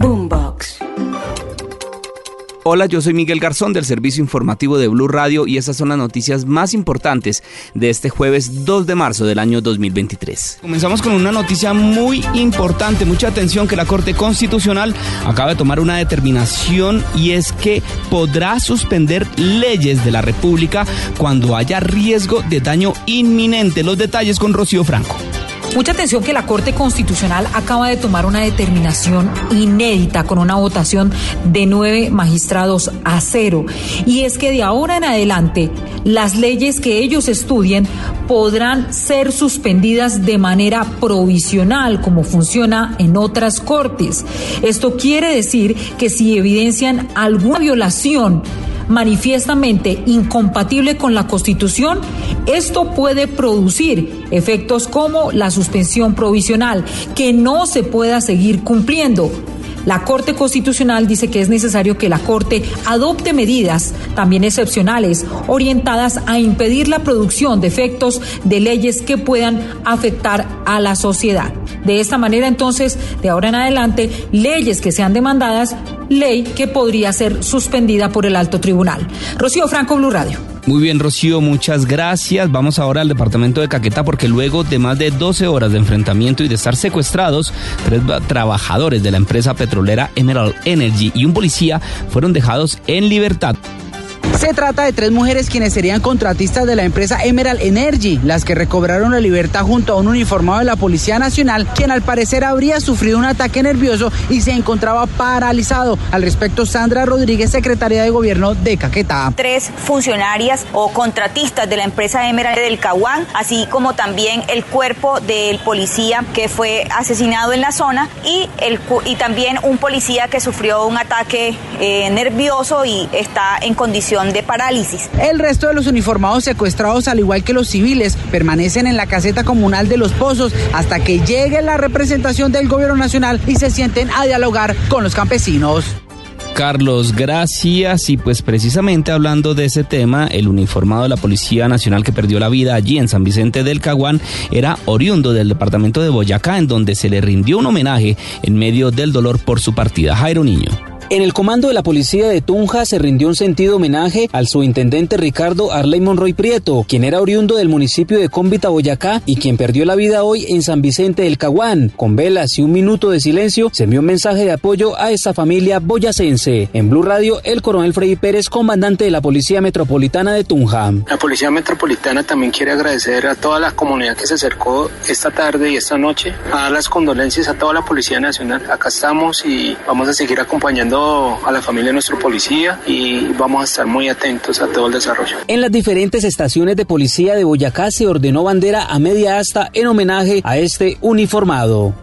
Boombox. Hola, yo soy Miguel Garzón del servicio informativo de Blue Radio y estas son las noticias más importantes de este jueves 2 de marzo del año 2023. Comenzamos con una noticia muy importante, mucha atención que la Corte Constitucional acaba de tomar una determinación y es que podrá suspender leyes de la República cuando haya riesgo de daño inminente. Los detalles con Rocío Franco. Mucha atención que la Corte Constitucional acaba de tomar una determinación inédita con una votación de nueve magistrados a cero. Y es que de ahora en adelante las leyes que ellos estudien podrán ser suspendidas de manera provisional, como funciona en otras cortes. Esto quiere decir que si evidencian alguna violación manifiestamente incompatible con la Constitución, esto puede producir efectos como la suspensión provisional, que no se pueda seguir cumpliendo. La Corte Constitucional dice que es necesario que la Corte adopte medidas, también excepcionales, orientadas a impedir la producción de efectos de leyes que puedan afectar a la sociedad. De esta manera, entonces, de ahora en adelante, leyes que sean demandadas, ley que podría ser suspendida por el alto tribunal. Rocío Franco, Blue Radio. Muy bien, Rocío, muchas gracias. Vamos ahora al departamento de Caquetá porque luego de más de 12 horas de enfrentamiento y de estar secuestrados, tres trabajadores de la empresa petrolera Emerald Energy y un policía fueron dejados en libertad. Se trata de tres mujeres quienes serían contratistas de la empresa Emerald Energy, las que recobraron la libertad junto a un uniformado de la Policía Nacional, quien al parecer habría sufrido un ataque nervioso y se encontraba paralizado. Al respecto, Sandra Rodríguez, secretaria de Gobierno de Caquetá. Tres funcionarias o contratistas de la empresa Emerald del Caguán, así como también el cuerpo del policía que fue asesinado en la zona y, el, y también un policía que sufrió un ataque eh, nervioso y está en condición de parálisis. El resto de los uniformados secuestrados, al igual que los civiles, permanecen en la caseta comunal de Los Pozos hasta que llegue la representación del gobierno nacional y se sienten a dialogar con los campesinos. Carlos, gracias. Y pues precisamente hablando de ese tema, el uniformado de la Policía Nacional que perdió la vida allí en San Vicente del Caguán era oriundo del departamento de Boyacá, en donde se le rindió un homenaje en medio del dolor por su partida. Jairo Niño. En el comando de la policía de Tunja se rindió un sentido homenaje al subintendente Ricardo Arley Monroy Prieto, quien era oriundo del municipio de Cómbita, Boyacá, y quien perdió la vida hoy en San Vicente del Caguán. Con velas y un minuto de silencio, se envió un mensaje de apoyo a esta familia boyacense. En Blue Radio, el coronel Freddy Pérez, comandante de la Policía Metropolitana de Tunja. La Policía Metropolitana también quiere agradecer a toda la comunidad que se acercó esta tarde y esta noche, a dar las condolencias a toda la Policía Nacional. Acá estamos y vamos a seguir acompañando a la familia de nuestro policía y vamos a estar muy atentos a todo el desarrollo. En las diferentes estaciones de policía de Boyacá se ordenó bandera a media asta en homenaje a este uniformado.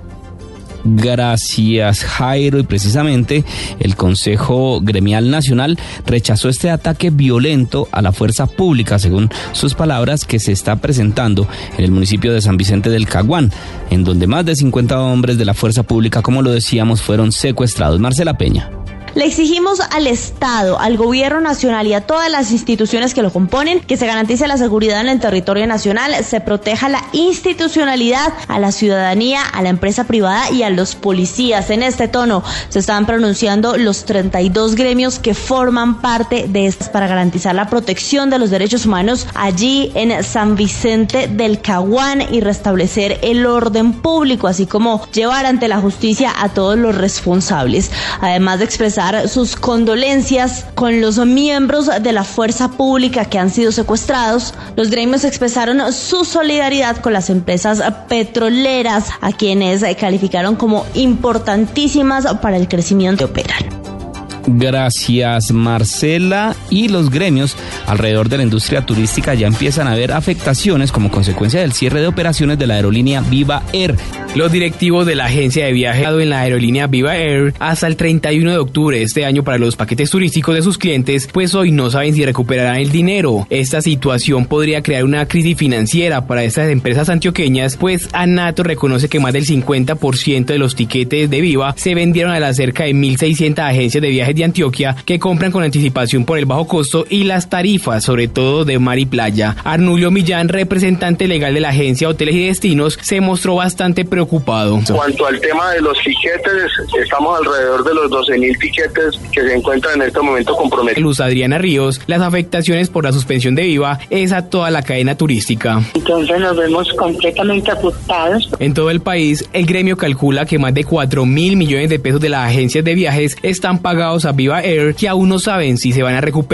Gracias Jairo y precisamente el Consejo Gremial Nacional rechazó este ataque violento a la fuerza pública, según sus palabras, que se está presentando en el municipio de San Vicente del Caguán, en donde más de 50 hombres de la fuerza pública, como lo decíamos, fueron secuestrados. Marcela Peña. Le exigimos al Estado, al Gobierno Nacional y a todas las instituciones que lo componen que se garantice la seguridad en el territorio nacional, se proteja la institucionalidad a la ciudadanía, a la empresa privada y a los policías. En este tono se están pronunciando los 32 gremios que forman parte de estas para garantizar la protección de los derechos humanos allí en San Vicente del Caguán y restablecer el orden público, así como llevar ante la justicia a todos los responsables. Además de expresar sus condolencias con los miembros de la fuerza pública que han sido secuestrados. Los gremios expresaron su solidaridad con las empresas petroleras, a quienes calificaron como importantísimas para el crecimiento que operan. Gracias Marcela y los gremios alrededor de la industria turística ya empiezan a ver afectaciones como consecuencia del cierre de operaciones de la aerolínea Viva Air. Los directivos de la agencia de viaje en la aerolínea Viva Air hasta el 31 de octubre de este año para los paquetes turísticos de sus clientes, pues hoy no saben si recuperarán el dinero. Esta situación podría crear una crisis financiera para estas empresas antioqueñas, pues ANATO reconoce que más del 50% de los tiquetes de Viva se vendieron a las cerca de 1.600 agencias de viajes de Antioquia que compran con anticipación por el bajo costo y las tarifas, sobre todo de mar y playa. Arnulio Millán, representante legal de la agencia Hoteles y Destinos, se mostró bastante preocupado. En cuanto al tema de los tiquetes, estamos alrededor de los 12.000 tiquetes que se encuentran en este momento comprometidos. Luz Adriana Ríos, las afectaciones por la suspensión de Viva es a toda la cadena turística. Entonces nos vemos completamente afectados. En todo el país, el gremio calcula que más de 4 mil millones de pesos de las agencias de viajes están pagados a Viva Air que aún no saben si se van a recuperar.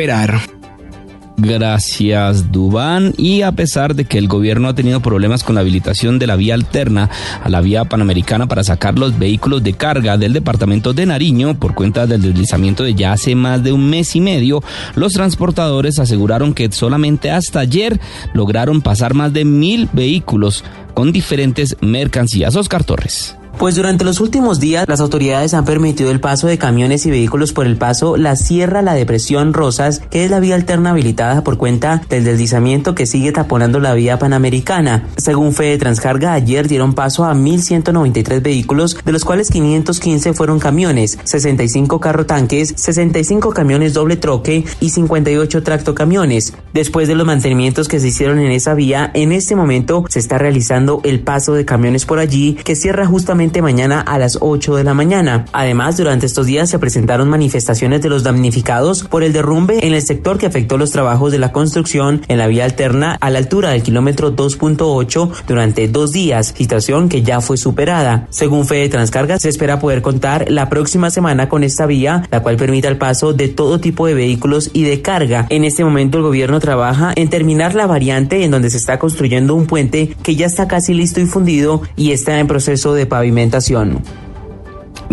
Gracias, Dubán. Y a pesar de que el gobierno ha tenido problemas con la habilitación de la vía alterna a la vía panamericana para sacar los vehículos de carga del departamento de Nariño por cuenta del deslizamiento de ya hace más de un mes y medio, los transportadores aseguraron que solamente hasta ayer lograron pasar más de mil vehículos con diferentes mercancías. Oscar Torres. Pues durante los últimos días las autoridades han permitido el paso de camiones y vehículos por el paso La Sierra La Depresión Rosas, que es la vía alterna habilitada por cuenta del deslizamiento que sigue taponando la vía panamericana. Según Fede Transcarga, ayer dieron paso a 1.193 vehículos, de los cuales 515 fueron camiones, 65 carro tanques, 65 camiones doble troque y 58 tractocamiones. Después de los mantenimientos que se hicieron en esa vía, en este momento se está realizando el paso de camiones por allí, que cierra justamente mañana a las 8 de la mañana. Además, durante estos días se presentaron manifestaciones de los damnificados por el derrumbe en el sector que afectó los trabajos de la construcción en la vía alterna a la altura del kilómetro 2.8 durante dos días, situación que ya fue superada. Según Fede Transcarga, se espera poder contar la próxima semana con esta vía, la cual permita el paso de todo tipo de vehículos y de carga. En este momento el gobierno trabaja en terminar la variante en donde se está construyendo un puente que ya está casi listo y fundido y está en proceso de pavimentación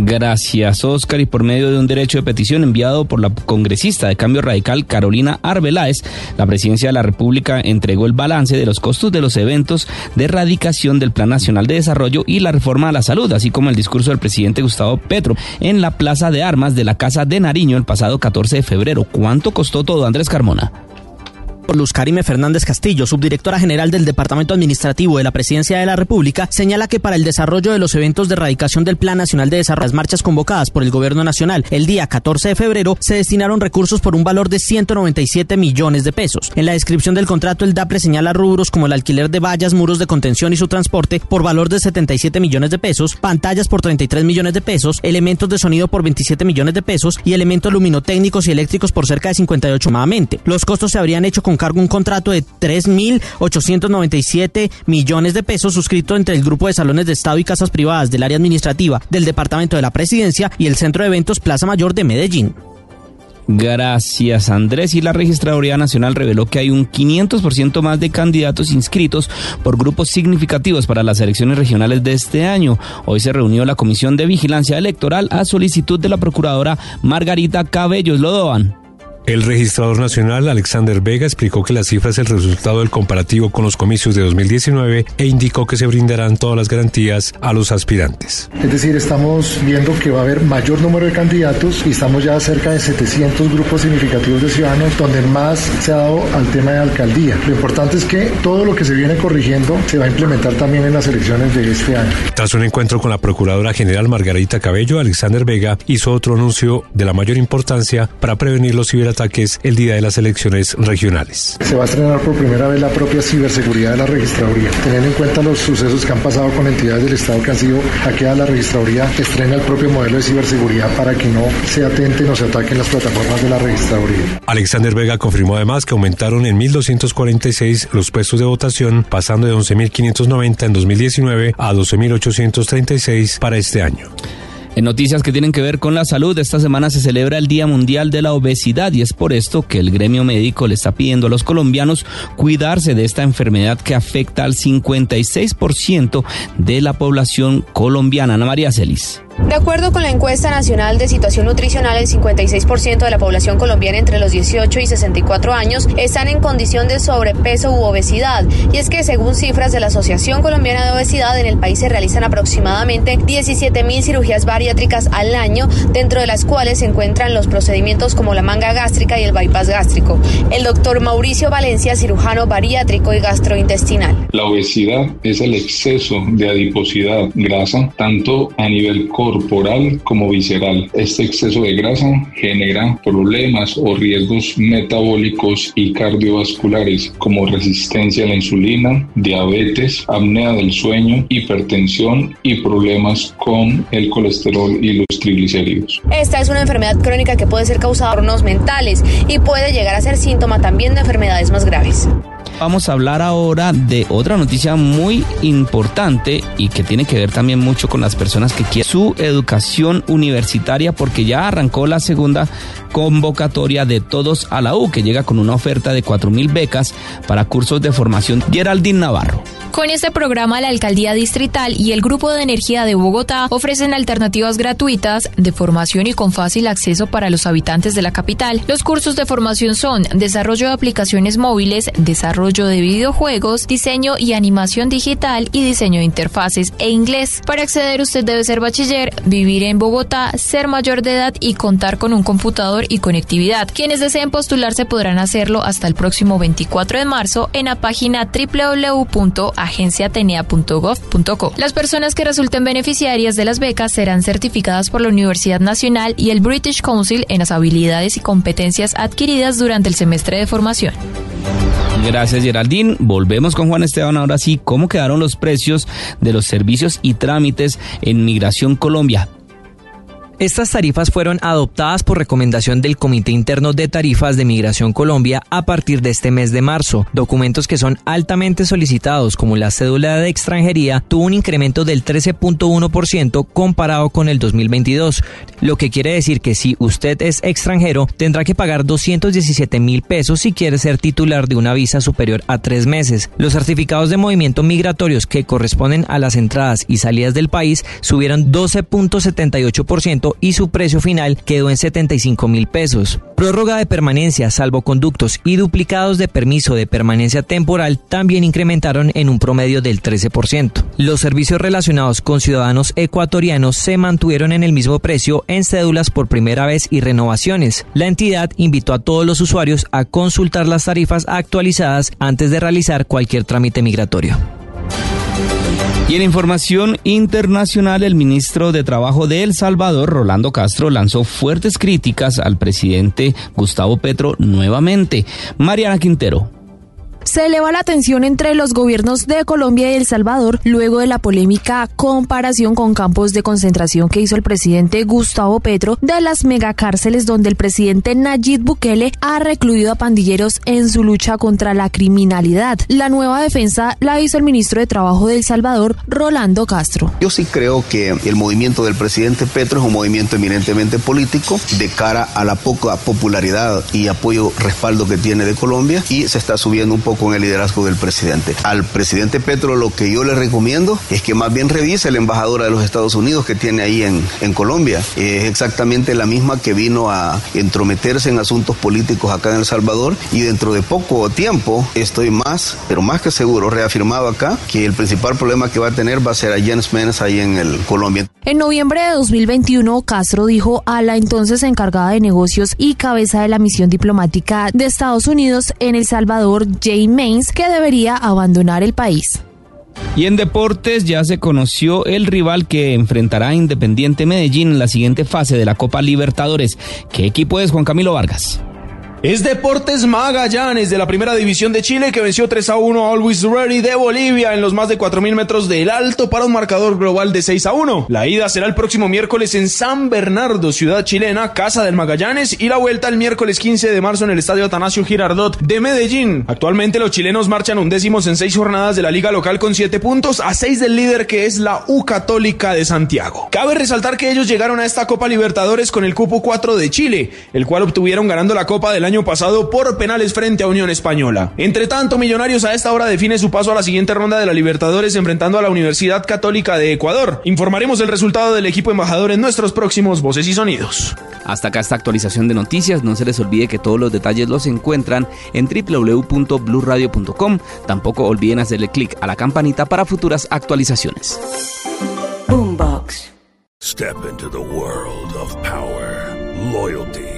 Gracias, Oscar. Y por medio de un derecho de petición enviado por la congresista de Cambio Radical, Carolina Arbeláez, la presidencia de la República entregó el balance de los costos de los eventos de erradicación del Plan Nacional de Desarrollo y la reforma a la salud, así como el discurso del presidente Gustavo Petro en la Plaza de Armas de la Casa de Nariño el pasado 14 de febrero. ¿Cuánto costó todo, Andrés Carmona? Luz Karime Fernández Castillo, subdirectora general del Departamento Administrativo de la Presidencia de la República, señala que para el desarrollo de los eventos de erradicación del Plan Nacional de Desarrollo, las marchas convocadas por el Gobierno Nacional el día 14 de febrero, se destinaron recursos por un valor de 197 millones de pesos. En la descripción del contrato, el DAPRE señala rubros como el alquiler de vallas, muros de contención y su transporte por valor de 77 millones de pesos, pantallas por 33 millones de pesos, elementos de sonido por 27 millones de pesos y elementos luminotécnicos y eléctricos por cerca de 58 nuevamente. Los costos se habrían hecho con cargo un contrato de 3.897 millones de pesos suscrito entre el Grupo de Salones de Estado y Casas Privadas del área administrativa del Departamento de la Presidencia y el Centro de Eventos Plaza Mayor de Medellín. Gracias Andrés. Y la Registraduría Nacional reveló que hay un 500% más de candidatos inscritos por grupos significativos para las elecciones regionales de este año. Hoy se reunió la Comisión de Vigilancia Electoral a solicitud de la Procuradora Margarita Cabellos Lodovan. El registrador nacional Alexander Vega explicó que la cifra es el resultado del comparativo con los comicios de 2019 e indicó que se brindarán todas las garantías a los aspirantes. Es decir, estamos viendo que va a haber mayor número de candidatos y estamos ya cerca de 700 grupos significativos de ciudadanos donde más se ha dado al tema de alcaldía. Lo importante es que todo lo que se viene corrigiendo se va a implementar también en las elecciones de este año. Tras un encuentro con la Procuradora General Margarita Cabello, Alexander Vega hizo otro anuncio de la mayor importancia para prevenir los ciberataques ataques el día de las elecciones regionales. Se va a estrenar por primera vez la propia ciberseguridad de la registraduría. Teniendo en cuenta los sucesos que han pasado con entidades del Estado que han sido hackeadas, la registraduría estrena el propio modelo de ciberseguridad para que no se atenten o se ataquen las plataformas de la registraduría. Alexander Vega confirmó además que aumentaron en 1.246 los puestos de votación, pasando de 11.590 en 2019 a 12.836 para este año. En noticias que tienen que ver con la salud, esta semana se celebra el Día Mundial de la Obesidad y es por esto que el gremio médico le está pidiendo a los colombianos cuidarse de esta enfermedad que afecta al 56% de la población colombiana. Ana María Celis. De acuerdo con la encuesta nacional de situación nutricional, el 56% de la población colombiana entre los 18 y 64 años están en condición de sobrepeso u obesidad. Y es que según cifras de la Asociación Colombiana de Obesidad, en el país se realizan aproximadamente 17 mil cirugías bariátricas al año, dentro de las cuales se encuentran los procedimientos como la manga gástrica y el bypass gástrico. El doctor Mauricio Valencia, cirujano bariátrico y gastrointestinal. La obesidad es el exceso de adiposidad, grasa, tanto a nivel corporal como visceral. Este exceso de grasa genera problemas o riesgos metabólicos y cardiovasculares como resistencia a la insulina, diabetes, apnea del sueño, hipertensión y problemas con el colesterol y los triglicéridos. Esta es una enfermedad crónica que puede ser causada por unos mentales y puede llegar a ser síntoma también de enfermedades más graves. Vamos a hablar ahora de otra noticia muy importante y que tiene que ver también mucho con las personas que quieren su educación universitaria porque ya arrancó la segunda convocatoria de Todos a la U que llega con una oferta de 4.000 becas para cursos de formación. Geraldine Navarro. Con este programa, la Alcaldía Distrital y el Grupo de Energía de Bogotá ofrecen alternativas gratuitas de formación y con fácil acceso para los habitantes de la capital. Los cursos de formación son desarrollo de aplicaciones móviles, desarrollo de videojuegos, diseño y animación digital y diseño de interfaces e inglés. Para acceder usted debe ser bachiller, vivir en Bogotá, ser mayor de edad y contar con un computador y conectividad. Quienes deseen postularse podrán hacerlo hasta el próximo 24 de marzo en la página www agenciatenea.gov.co. Las personas que resulten beneficiarias de las becas serán certificadas por la Universidad Nacional y el British Council en las habilidades y competencias adquiridas durante el semestre de formación. Gracias Geraldine. Volvemos con Juan Esteban ahora sí. ¿Cómo quedaron los precios de los servicios y trámites en Migración Colombia? Estas tarifas fueron adoptadas por recomendación del Comité Interno de Tarifas de Migración Colombia a partir de este mes de marzo. Documentos que son altamente solicitados, como la cédula de extranjería, tuvo un incremento del 13.1% comparado con el 2022, lo que quiere decir que si usted es extranjero, tendrá que pagar 217 mil pesos si quiere ser titular de una visa superior a tres meses. Los certificados de movimiento migratorios que corresponden a las entradas y salidas del país subieron 12.78% y su precio final quedó en 75 mil pesos. Prórroga de permanencia, salvoconductos y duplicados de permiso de permanencia temporal también incrementaron en un promedio del 13%. Los servicios relacionados con ciudadanos ecuatorianos se mantuvieron en el mismo precio en cédulas por primera vez y renovaciones. La entidad invitó a todos los usuarios a consultar las tarifas actualizadas antes de realizar cualquier trámite migratorio. Y en información internacional, el ministro de Trabajo de El Salvador, Rolando Castro, lanzó fuertes críticas al presidente Gustavo Petro nuevamente. Mariana Quintero se eleva la tensión entre los gobiernos de Colombia y El Salvador luego de la polémica comparación con campos de concentración que hizo el presidente Gustavo Petro de las megacárceles donde el presidente Nayib Bukele ha recluido a pandilleros en su lucha contra la criminalidad. La nueva defensa la hizo el ministro de Trabajo de El Salvador, Rolando Castro. Yo sí creo que el movimiento del presidente Petro es un movimiento eminentemente político de cara a la poca popularidad y apoyo, respaldo que tiene de Colombia y se está subiendo un poco con el liderazgo del presidente. Al presidente Petro lo que yo le recomiendo es que más bien revise la embajadora de los Estados Unidos que tiene ahí en, en Colombia. Es exactamente la misma que vino a entrometerse en asuntos políticos acá en El Salvador y dentro de poco tiempo estoy más, pero más que seguro, reafirmado acá que el principal problema que va a tener va a ser a Jens Ahí en el Colombia. En noviembre de 2021, Castro dijo a la entonces encargada de negocios y cabeza de la misión diplomática de Estados Unidos en El Salvador, Jane Mains que debería abandonar el país. Y en deportes ya se conoció el rival que enfrentará a Independiente Medellín en la siguiente fase de la Copa Libertadores. ¿Qué equipo es Juan Camilo Vargas? Es Deportes Magallanes de la Primera División de Chile que venció 3 a 1 a Always Ready de Bolivia en los más de 4.000 metros del alto para un marcador global de 6 a 1. La ida será el próximo miércoles en San Bernardo, ciudad chilena, casa del Magallanes, y la vuelta el miércoles 15 de marzo en el Estadio Atanasio Girardot de Medellín. Actualmente los chilenos marchan undécimos en seis jornadas de la liga local con 7 puntos a 6 del líder que es la U Católica de Santiago. Cabe resaltar que ellos llegaron a esta Copa Libertadores con el cupo 4 de Chile, el cual obtuvieron ganando la Copa del año pasado por penales frente a Unión Española. Entre tanto, Millonarios a esta hora define su paso a la siguiente ronda de la Libertadores enfrentando a la Universidad Católica de Ecuador. Informaremos el resultado del equipo embajador en nuestros próximos Voces y Sonidos. Hasta acá esta actualización de noticias. No se les olvide que todos los detalles los encuentran en www.bluradio.com. Tampoco olviden hacerle clic a la campanita para futuras actualizaciones. Boombox. Step into the world of power, loyalty,